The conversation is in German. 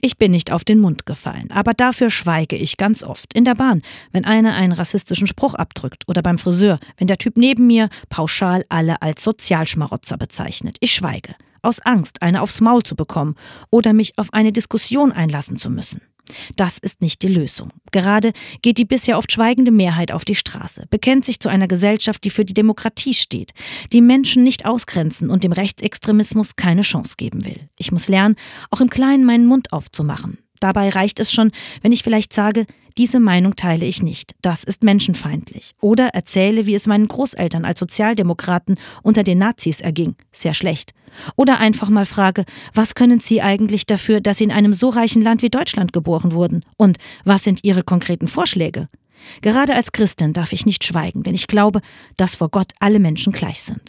Ich bin nicht auf den Mund gefallen, aber dafür schweige ich ganz oft. In der Bahn, wenn einer einen rassistischen Spruch abdrückt oder beim Friseur, wenn der Typ neben mir pauschal alle als Sozialschmarotzer bezeichnet. Ich schweige, aus Angst, eine aufs Maul zu bekommen oder mich auf eine Diskussion einlassen zu müssen. Das ist nicht die Lösung. Gerade geht die bisher oft schweigende Mehrheit auf die Straße, bekennt sich zu einer Gesellschaft, die für die Demokratie steht, die Menschen nicht ausgrenzen und dem Rechtsextremismus keine Chance geben will. Ich muss lernen, auch im Kleinen meinen Mund aufzumachen. Dabei reicht es schon, wenn ich vielleicht sage, diese Meinung teile ich nicht. Das ist menschenfeindlich. Oder erzähle, wie es meinen Großeltern als Sozialdemokraten unter den Nazis erging. Sehr schlecht. Oder einfach mal frage, was können Sie eigentlich dafür, dass Sie in einem so reichen Land wie Deutschland geboren wurden? Und was sind Ihre konkreten Vorschläge? Gerade als Christin darf ich nicht schweigen, denn ich glaube, dass vor Gott alle Menschen gleich sind.